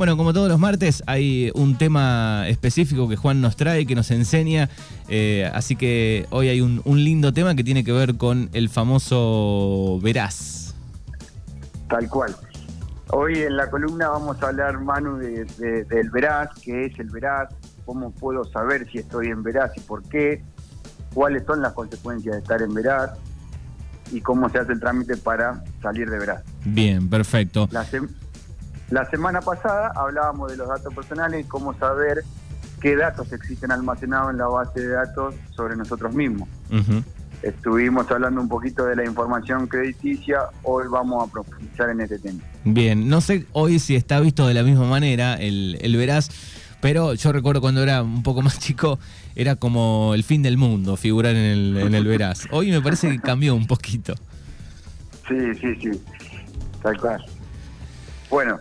Bueno, como todos los martes, hay un tema específico que Juan nos trae, que nos enseña. eh, así que hoy hay un, un lindo tema que tiene que ver con el famoso Verás. Tal cual. Hoy en la columna vamos a hablar, Manu, de, de- del veraz, qué es el veraz, cómo puedo saber si estoy en veraz y por qué, cuáles son las consecuencias de estar en veraz y cómo se hace el trámite para salir de veraz. Bien, perfecto. La, sem- la semana pasada hablábamos de los datos personales y cómo saber qué datos existen almacenados en la base de datos sobre nosotros mismos. Estuvimos hablando un poquito de la información crediticia, hoy vamos a profundizar en este tema. Bien, no sé hoy si está visto de la misma manera el, el Verás, pero yo recuerdo cuando era un poco más chico, era como el fin del mundo figurar en el, en el Verás. Hoy me parece que cambió un poquito. Sí, sí, sí, tal cual. Bueno,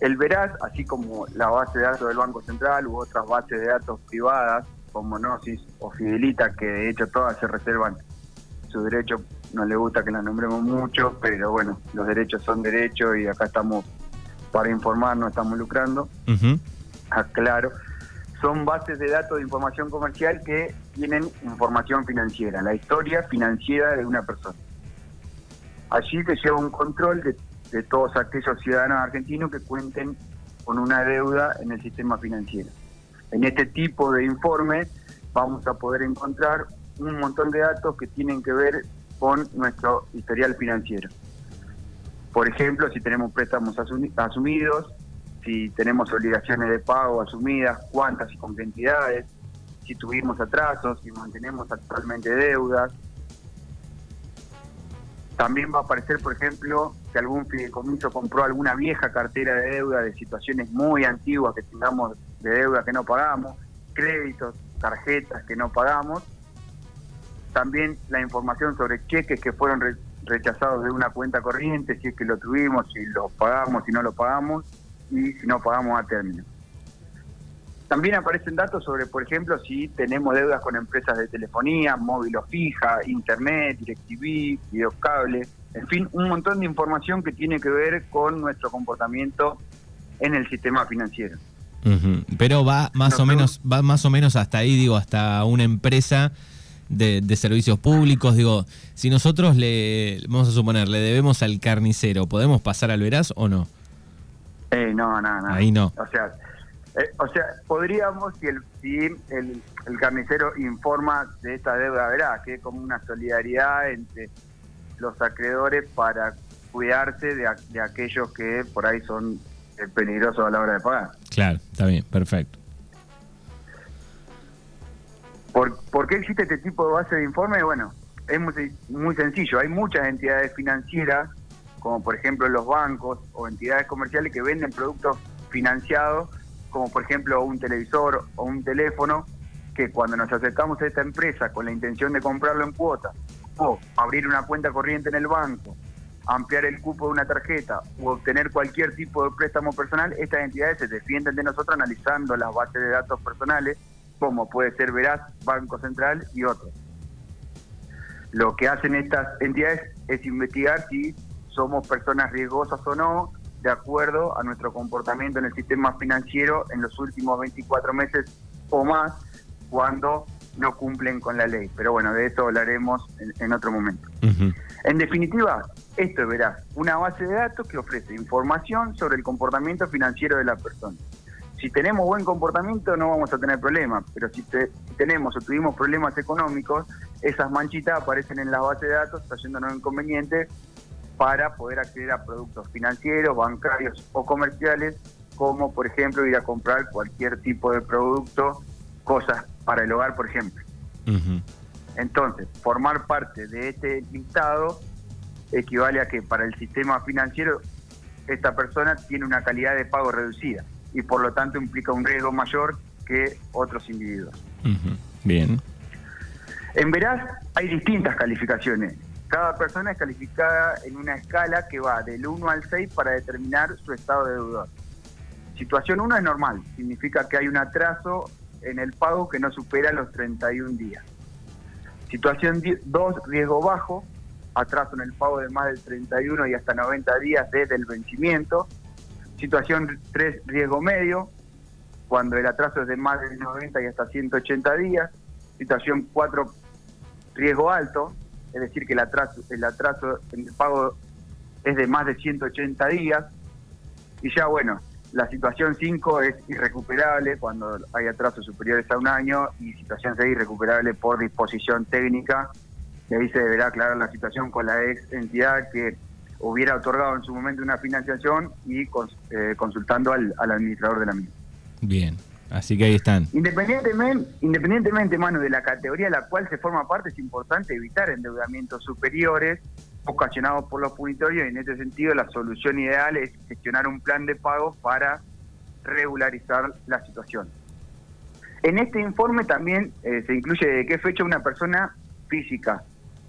el Veraz, así como la base de datos del Banco Central u otras bases de datos privadas, como Gnosis o Fidelita, que de hecho todas se reservan su derecho, no le gusta que las nombremos mucho, pero bueno, los derechos son derechos y acá estamos para informar, no estamos lucrando, Ujú. aclaro. Son bases de datos de información comercial que tienen información financiera, la historia financiera de una persona. Allí se lleva un control de, de todos aquellos ciudadanos argentinos que cuenten con una deuda en el sistema financiero. En este tipo de informe vamos a poder encontrar un montón de datos que tienen que ver con nuestro historial financiero. Por ejemplo, si tenemos préstamos asumi- asumidos, si tenemos obligaciones de pago asumidas, cuántas y con qué entidades, si tuvimos atrasos, si mantenemos actualmente deudas. También va a aparecer, por ejemplo, si algún fideicomiso compró alguna vieja cartera de deuda de situaciones muy antiguas que tengamos de deuda que no pagamos, créditos, tarjetas que no pagamos. También la información sobre cheques que fueron re- rechazados de una cuenta corriente, si es que lo tuvimos, si lo pagamos, si no lo pagamos y si no pagamos a término. También aparecen datos sobre, por ejemplo, si tenemos deudas con empresas de telefonía, móvil o fija, internet, DirecTV, videocable, en fin, un montón de información que tiene que ver con nuestro comportamiento en el sistema financiero. Pero va más No, o no. menos, va más o menos hasta ahí, digo, hasta una empresa de, de servicios públicos. Digo, si nosotros le, vamos a suponer, le debemos al carnicero, ¿podemos pasar al Verás o no? Eh, no, no, no. Ahí no. O sea, eh, o sea, podríamos si el si el, el carnicero informa de esta deuda, verá, que es como una solidaridad entre los acreedores para cuidarse de, aquellos que por ahí son eh, peligrosos a la hora de pagar. Claro, está bien, perfecto. ¿Por, por qué existe este tipo de base de informe? Bueno, es muy, muy sencillo. Hay muchas entidades financieras, como por ejemplo los bancos o entidades comerciales que venden productos financiados, como por ejemplo un televisor o un teléfono, que cuando nos acercamos a esta empresa con la intención de comprarlo en cuotas o abrir una cuenta corriente en el banco, ampliar el cupo de una tarjeta o obtener cualquier tipo de préstamo personal, estas entidades se defienden de nosotros analizando las bases de datos personales, como puede ser Veraz, Banco Central y otros. Lo que hacen estas entidades es investigar si somos personas riesgosas o no, de acuerdo a nuestro comportamiento en el sistema financiero en los últimos 24 meses o más, cuando no cumplen con la ley. Pero bueno, de eso hablaremos en, en otro momento. En definitiva, esto es verás, una base de datos que ofrece información sobre el comportamiento financiero de la persona. Si tenemos buen comportamiento no vamos a tener problemas, pero si, te- si tenemos o tuvimos problemas económicos, esas manchitas aparecen en la base de datos trayéndonos inconvenientes para poder acceder a productos financieros, bancarios o comerciales, como por ejemplo ir a comprar cualquier tipo de producto, cosas para el hogar, por ejemplo. Entonces, formar parte de este listado equivale a que para el sistema financiero esta persona tiene una calidad de pago reducida y por lo tanto implica un riesgo mayor que otros individuos. Bien. En Veraz hay distintas calificaciones. Cada persona es calificada en una escala que va del 1 al 6 para determinar su estado de deudor. Situación 1 es normal, significa que hay un atraso en el pago que no supera los 31 días. Situación 2, riesgo bajo, atraso en el pago de más del 31 y hasta 90 días desde el vencimiento. Situación 3, riesgo medio, cuando el atraso es de más de 90 y hasta 180 días. Situación 4, riesgo alto, es decir, que el atraso, el atraso en el pago es de más de 180 días. Y ya bueno, la situación 5 es irrecuperable cuando hay atrasos superiores a un año y situación 6 irrecuperable por disposición técnica. Y ahí se deberá aclarar la situación con la ex entidad que hubiera otorgado en su momento una financiación y eh, consultando al, administrador de la misma. Bien, así que ahí están. Independientemente, independientemente, mano, de la categoría de la cual se forma parte, es importante evitar endeudamientos superiores ocasionados por los punitorios y en ese sentido la solución ideal es gestionar un plan de pago para regularizar la situación. En este informe también eh, se incluye de qué fecha una persona física,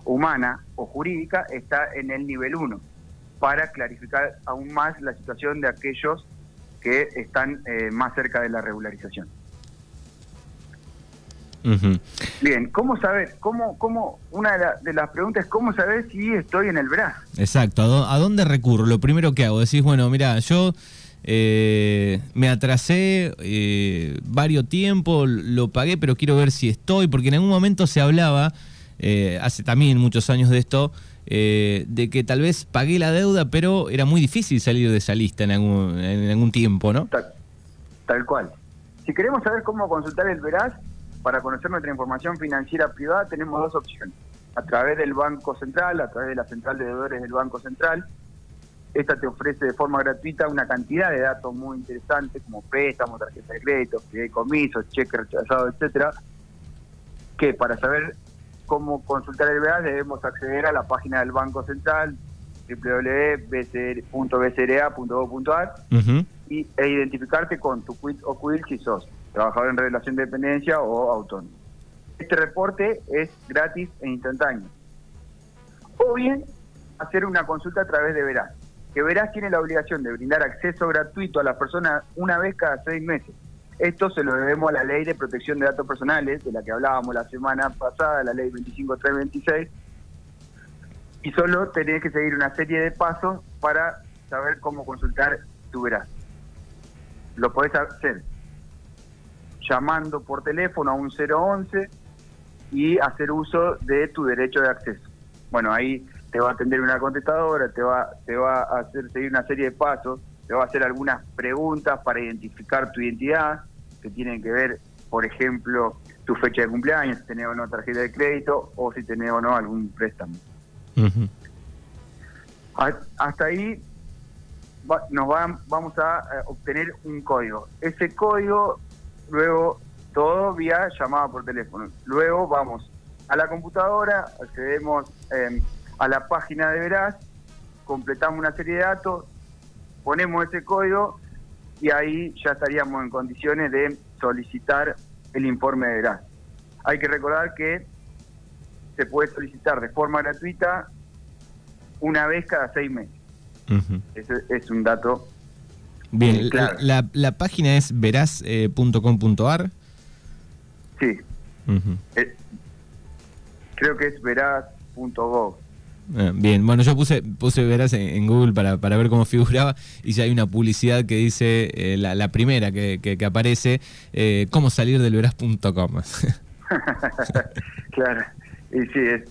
humana o jurídica está en el nivel 1 para clarificar aún más la situación de aquellos que están eh, más cerca de la regularización. Bien, ¿cómo saber? ¿Cómo, cómo, una de, las preguntas es cómo saber si estoy en el BRAS? Exacto, ¿a, dónde recurro? Lo primero que hago, decís, bueno, mira, yo eh, me atrasé eh, varios tiempos, lo pagué, pero quiero ver si estoy, porque en algún momento se hablaba, hace también muchos años de esto, eh, de que tal vez pagué la deuda, pero era muy difícil salir de esa lista en algún, en algún tiempo, ¿no? Tal, cual. Si queremos saber cómo consultar el Veraz, para conocer nuestra información financiera privada tenemos dos opciones. A través del Banco Central, a través de la Central de Deudores del Banco Central. Esta te ofrece de forma gratuita una cantidad de datos muy interesantes como préstamos, tarjeta de crédito, comisos, cheque rechazado, etcétera, que para saber cómo consultar el BEAS, debemos acceder a la página del Banco Central, www.bcra.gov.ar, y, e identificarte con tu quit o quil si sos trabajador en relación de dependencia o autónomo. Este reporte es gratis e instantáneo. O bien hacer una consulta a través de Veraz, que Veraz tiene la obligación de brindar acceso gratuito a las personas una vez cada seis meses esto se lo debemos a la ley de protección de datos personales, de la que hablábamos la semana pasada, la ley 25326, y solo tenés que seguir una serie de pasos para saber cómo consultar tu veraz. Lo podés hacer llamando por teléfono a un 011 y hacer uso de tu derecho de acceso. Bueno, ahí te va a atender una contestadora, te va, te va a hacer seguir una serie de pasos, te va a hacer algunas preguntas para identificar tu identidad, que tienen que ver, por ejemplo, tu fecha de cumpleaños, si tenés o no tarjeta de crédito o si tenés o no algún préstamo. Hasta ahí nos vamos a eh, obtener un código. Ese código, luego, todo vía llamada por teléfono. Luego vamos a la computadora, accedemos em, a la página de Veraz, completamos una serie de datos, ponemos ese código y ahí ya estaríamos en condiciones de solicitar el informe de Veraz. Hay que recordar que se puede solicitar de forma gratuita una vez cada seis meses. Ese es un dato. Bien, claro. la, página es veraz.com.ar. sí. Eh, creo que es veraz.gov. Ah, bien, bueno, yo puse, puse verás en, Google para, para, ver cómo figuraba y ya hay una publicidad que dice, eh, la, primera que, que, aparece, eh, cómo salir del veraz.com. claro, y sí, es,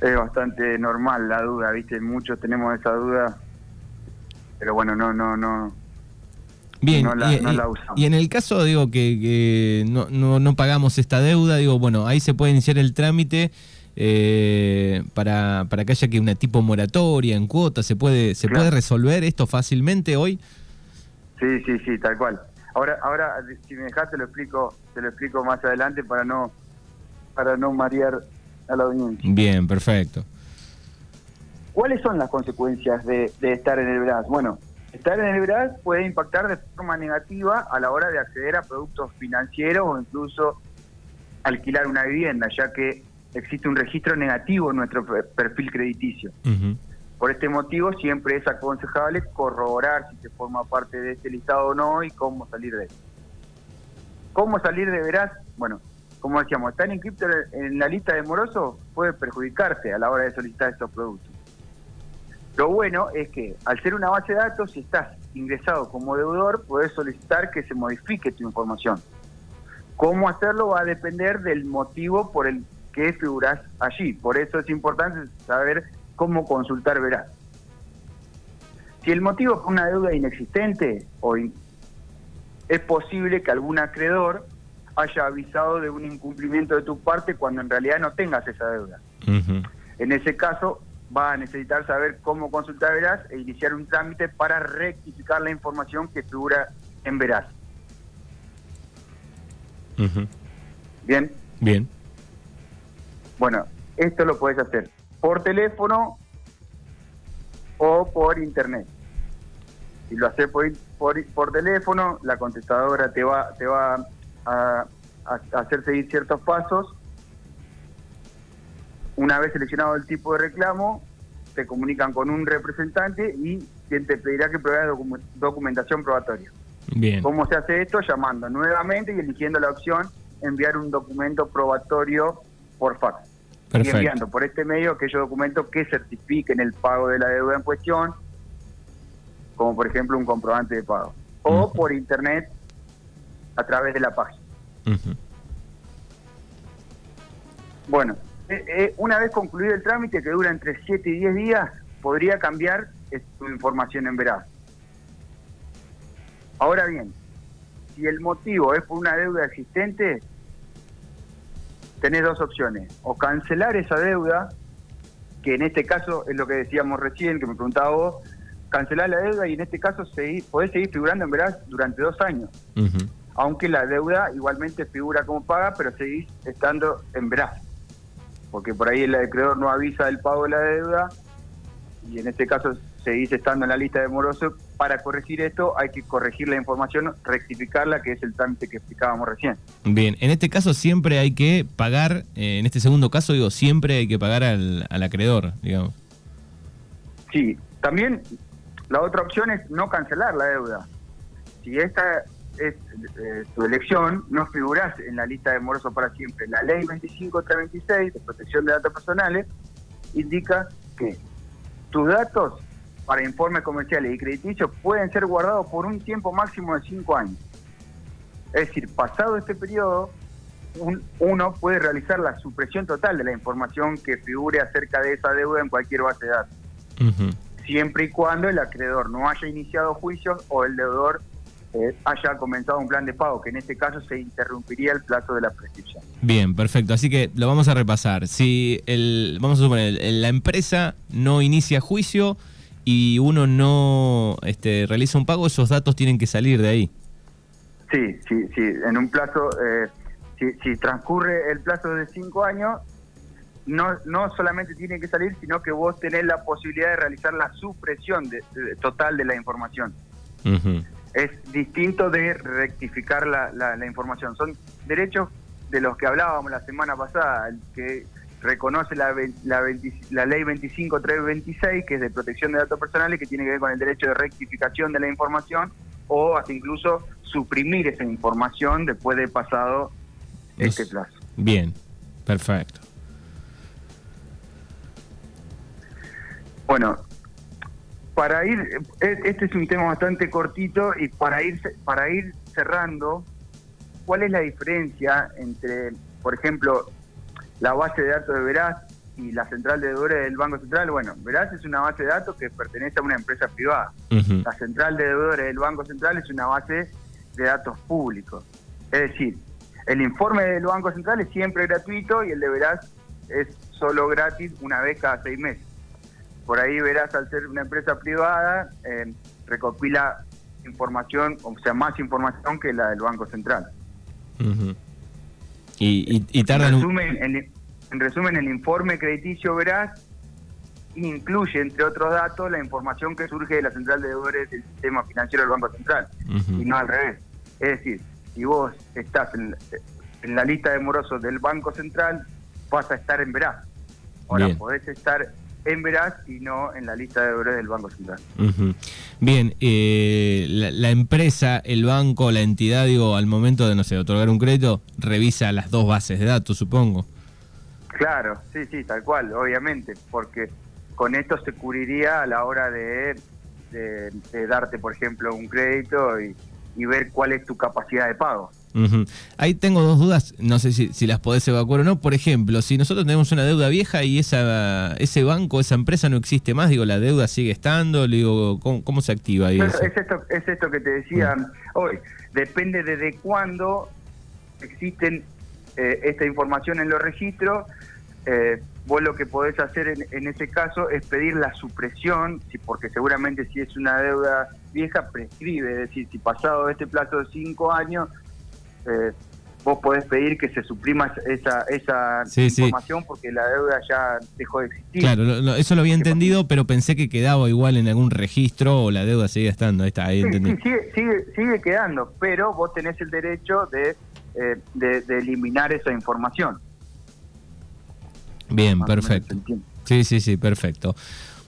es bastante normal la duda, ¿viste? Muchos tenemos esa duda, pero bueno, no, no, no. Bien, y, y, en el caso, digo, que, que no, no, no pagamos esta deuda, digo, bueno, ahí se puede iniciar el trámite eh, para, para que haya que una tipo moratoria en cuota? ¿Se puede se puede resolver esto fácilmente hoy? Sí, sí, sí, tal cual. Ahora, ahora si me dejas te lo explico, te lo explico más adelante para no para no marear a la audiencia. Bien, perfecto. ¿Cuáles son las consecuencias de, de estar en el BRAS? Bueno, estar en el BRAS puede impactar de forma negativa a la hora de acceder a productos financieros o incluso alquilar una vivienda, ya que existe un registro negativo en nuestro perfil crediticio. Por este motivo siempre es aconsejable corroborar si se forma parte de este listado o no y cómo salir de él. ¿Cómo salir de veraz? Bueno, como decíamos, estar inscrito en la lista de morosos puede perjudicarse a la hora de solicitar estos productos. Lo bueno es que al ser una base de datos, si estás ingresado como deudor, puedes solicitar que se modifique tu información. Cómo hacerlo va a depender del motivo por el que figuras allí. Por eso es importante saber cómo consultar Verás. Si el motivo es una deuda inexistente, o es posible que algún acreedor haya avisado de un incumplimiento de tu parte cuando en realidad no tengas esa deuda. En ese caso, va a necesitar saber cómo consultar Veraz e iniciar un trámite para rectificar la información que figura en Veraz. ¿Bien? Bien. Bueno, esto lo puedes hacer por teléfono o por internet. Si lo haces por, por, por teléfono, la contestadora te va, te va a, a hacer seguir ciertos pasos una vez seleccionado el tipo de reclamo, se comunican con un representante y quien te pedirá que pruebes documentación probatoria. Bien. ¿Cómo se hace esto? Llamando nuevamente y eligiendo la opción enviar un documento probatorio por fax. Y enviando por este medio aquellos documentos que certifiquen el pago de la deuda en cuestión, como por ejemplo un comprobante de pago. O por internet a través de la página. Bueno, eh, eh, una vez concluido el trámite, que dura entre 7 y 10 días, podría cambiar tu información en veraz. Ahora bien, si el motivo es por una deuda existente, tenés dos opciones. O cancelar esa deuda, que en este caso es lo que decíamos recién, que me preguntaba vos, cancelar la deuda y en este caso seguir, podés seguir figurando en veraz durante dos años. Aunque la deuda igualmente figura como paga, pero seguís estando en veraz porque por ahí el acreedor no avisa del pago de la deuda y en este caso seguís estando en la lista de moroso. Para corregir esto hay que corregir la información, rectificarla, que es el trámite que explicábamos recién. Bien, en este caso siempre hay que pagar, eh, en este segundo caso digo, siempre hay que pagar al, al acreedor, digamos. Sí, también la otra opción es no cancelar la deuda. Si esta es eh, tu elección, no figurás en la lista de morosos para siempre. La ley 25326 de protección de datos personales indica que tus datos para informes comerciales y crediticios pueden ser guardados por un tiempo máximo de cinco años. Es decir, pasado este periodo, uno puede realizar la supresión total de la información que figure acerca de esa deuda en cualquier base de datos. Siempre y cuando el acreedor no haya iniciado juicios o el deudor eh, haya comenzado un plan de pago, que en este caso se interrumpiría el plazo de la prescripción. Bien, perfecto. Así que lo vamos a repasar. Si el, vamos a suponer, la empresa no inicia juicio y uno no este, realiza un pago, esos datos tienen que salir de ahí. Sí, sí, sí. En un plazo, eh, si, transcurre el plazo de cinco años, no, no solamente tiene que salir, sino que vos tenés la posibilidad de realizar la supresión de, total de la información es distinto de rectificar la, la, información. Son derechos de los que hablábamos la semana pasada, que reconoce la, la, la ley 25326, que es de protección de datos personales, que tiene que ver con el derecho de rectificación de la información o hasta incluso suprimir esa información después de pasado este plazo. Bien, perfecto. Bueno, para ir, e, este es un tema bastante cortito y para ir, para ir cerrando, ¿cuál es la diferencia entre, por ejemplo, la base de datos de Veraz y la central de deudores del Banco Central? Bueno, Veraz es una base de datos que pertenece a una empresa privada. La central de deudores del Banco Central es una base de datos públicos. Es decir, el informe del Banco Central es siempre gratuito y el de Veraz es solo gratis una vez cada seis meses por ahí verás al ser una empresa privada, eh, recopila información, o sea, más información que la del Banco Central. Y, y, tardan en resumen, en, resumen, el informe crediticio verás incluye, entre otros datos, la información que surge de la central de deudores del sistema financiero del Banco Central, y no al revés. Es decir, si vos estás en, la lista de morosos del Banco Central, vas a estar en Veraz. Ahora, podés estar en Veraz y no en la lista de deudores del Banco Central. Bien, eh, la, empresa, el banco, la entidad, digo, al momento de, no sé, otorgar un crédito, revisa las dos bases de datos, supongo. Claro, sí, sí, tal cual, obviamente, porque con esto se cubriría a la hora de, de, darte, por ejemplo, un crédito y, y ver cuál es tu capacidad de pago. Ahí tengo dos dudas, no sé si, las podés evacuar o no. Por ejemplo, si nosotros tenemos una deuda vieja y esa, ese banco, esa empresa no existe más, digo, la deuda sigue estando, digo, ¿cómo, se activa ahí? Es, esto, es esto que te decía hoy, depende desde cuándo existen eh, esta información en los registros. Eh, vos lo que podés hacer en, en, ese caso es pedir la supresión, porque seguramente si es una deuda vieja prescribe, es decir, si pasado este plazo de cinco años eh, vos podés pedir que se suprima esa, esa información porque la deuda ya dejó de existir. Claro, eso lo había entendido, pero pensé que quedaba igual en algún registro o la deuda seguía estando. Ahí está, ahí sí, sigue, sigue, quedando, pero vos tenés el derecho de, eh, de, eliminar esa información. Bien, perfecto. Sí, sí, sí, perfecto.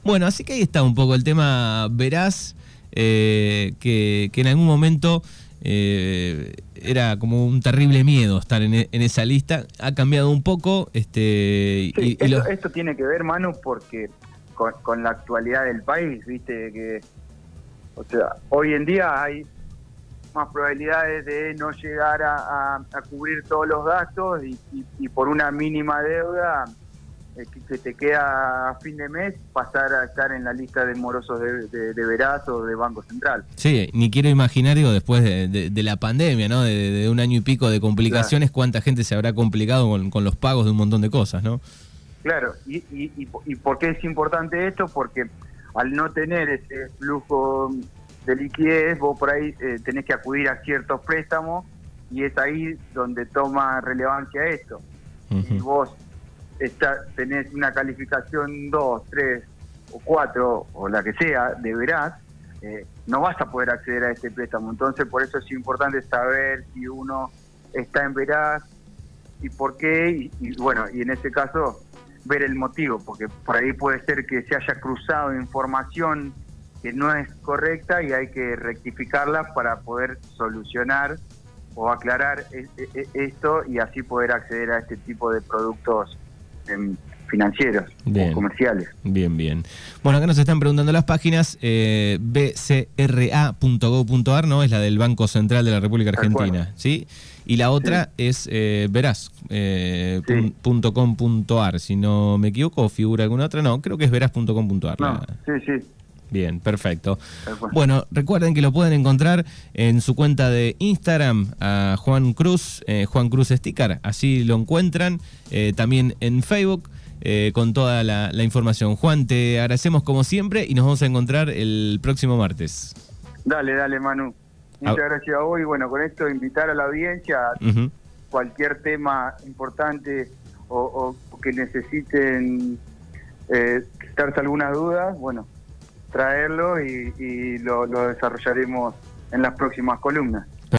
Bueno, así que ahí está un poco el tema. Verás eh, que, que en algún momento eh, era como un terrible miedo estar en, esa lista. Ha cambiado un poco. Este, y, esto, tiene que ver, Manu, porque con, la actualidad del país, viste que, o sea, hoy en día hay más probabilidades de no llegar a, cubrir todos los gastos y por una mínima deuda que te queda a fin de mes pasar a estar en la lista de morosos de, de, Veraz o de Banco Central. Sí, ni quiero imaginar, digo, después de, la pandemia, ¿no? De, un año y pico de complicaciones, cuánta gente se habrá complicado con, los pagos de un montón de cosas, ¿no? Claro, y, y, y, por qué es importante esto? Porque al no tener ese flujo de liquidez, vos por ahí eh, tenés que acudir a ciertos préstamos y es ahí donde toma relevancia esto. Y vos está, tenés una calificación 2, 3 o 4 o la que sea de veraz, eh, no vas a poder acceder a este préstamo. Entonces, por eso es importante saber si uno está en veraz y por qué, y, bueno, y en este caso ver el motivo, porque por ahí puede ser que se haya cruzado información que no es correcta y hay que rectificarla para poder solucionar o aclarar e, e, e, esto y así poder acceder a este tipo de productos financieros o comerciales. Bien, bien. Bueno, acá nos están preguntando las páginas, eh, bcra.gov.ar, ¿no? Es la del Banco Central de la República Argentina, ¿sí? Y la otra es eh, veraz.com.ar, eh, si no me equivoco, figura alguna otra, no, creo que es veraz.com.ar. No, sí, sí. Bien, perfecto. Bueno, recuerden que lo pueden encontrar en su cuenta de Instagram a Juan Cruz, eh, Juan Cruz Sticker, así lo encuentran. Eh, también en Facebook eh, con toda la, información. Juan, te agradecemos como siempre y nos vamos a encontrar el próximo martes. Dale, dale, Manu. Muchas gracias a vos y bueno, con esto invitar a la audiencia a cualquier tema importante o, que necesiten eh, quitarse algunas dudas, bueno, traerlo y, lo, lo desarrollaremos en las próximas columnas.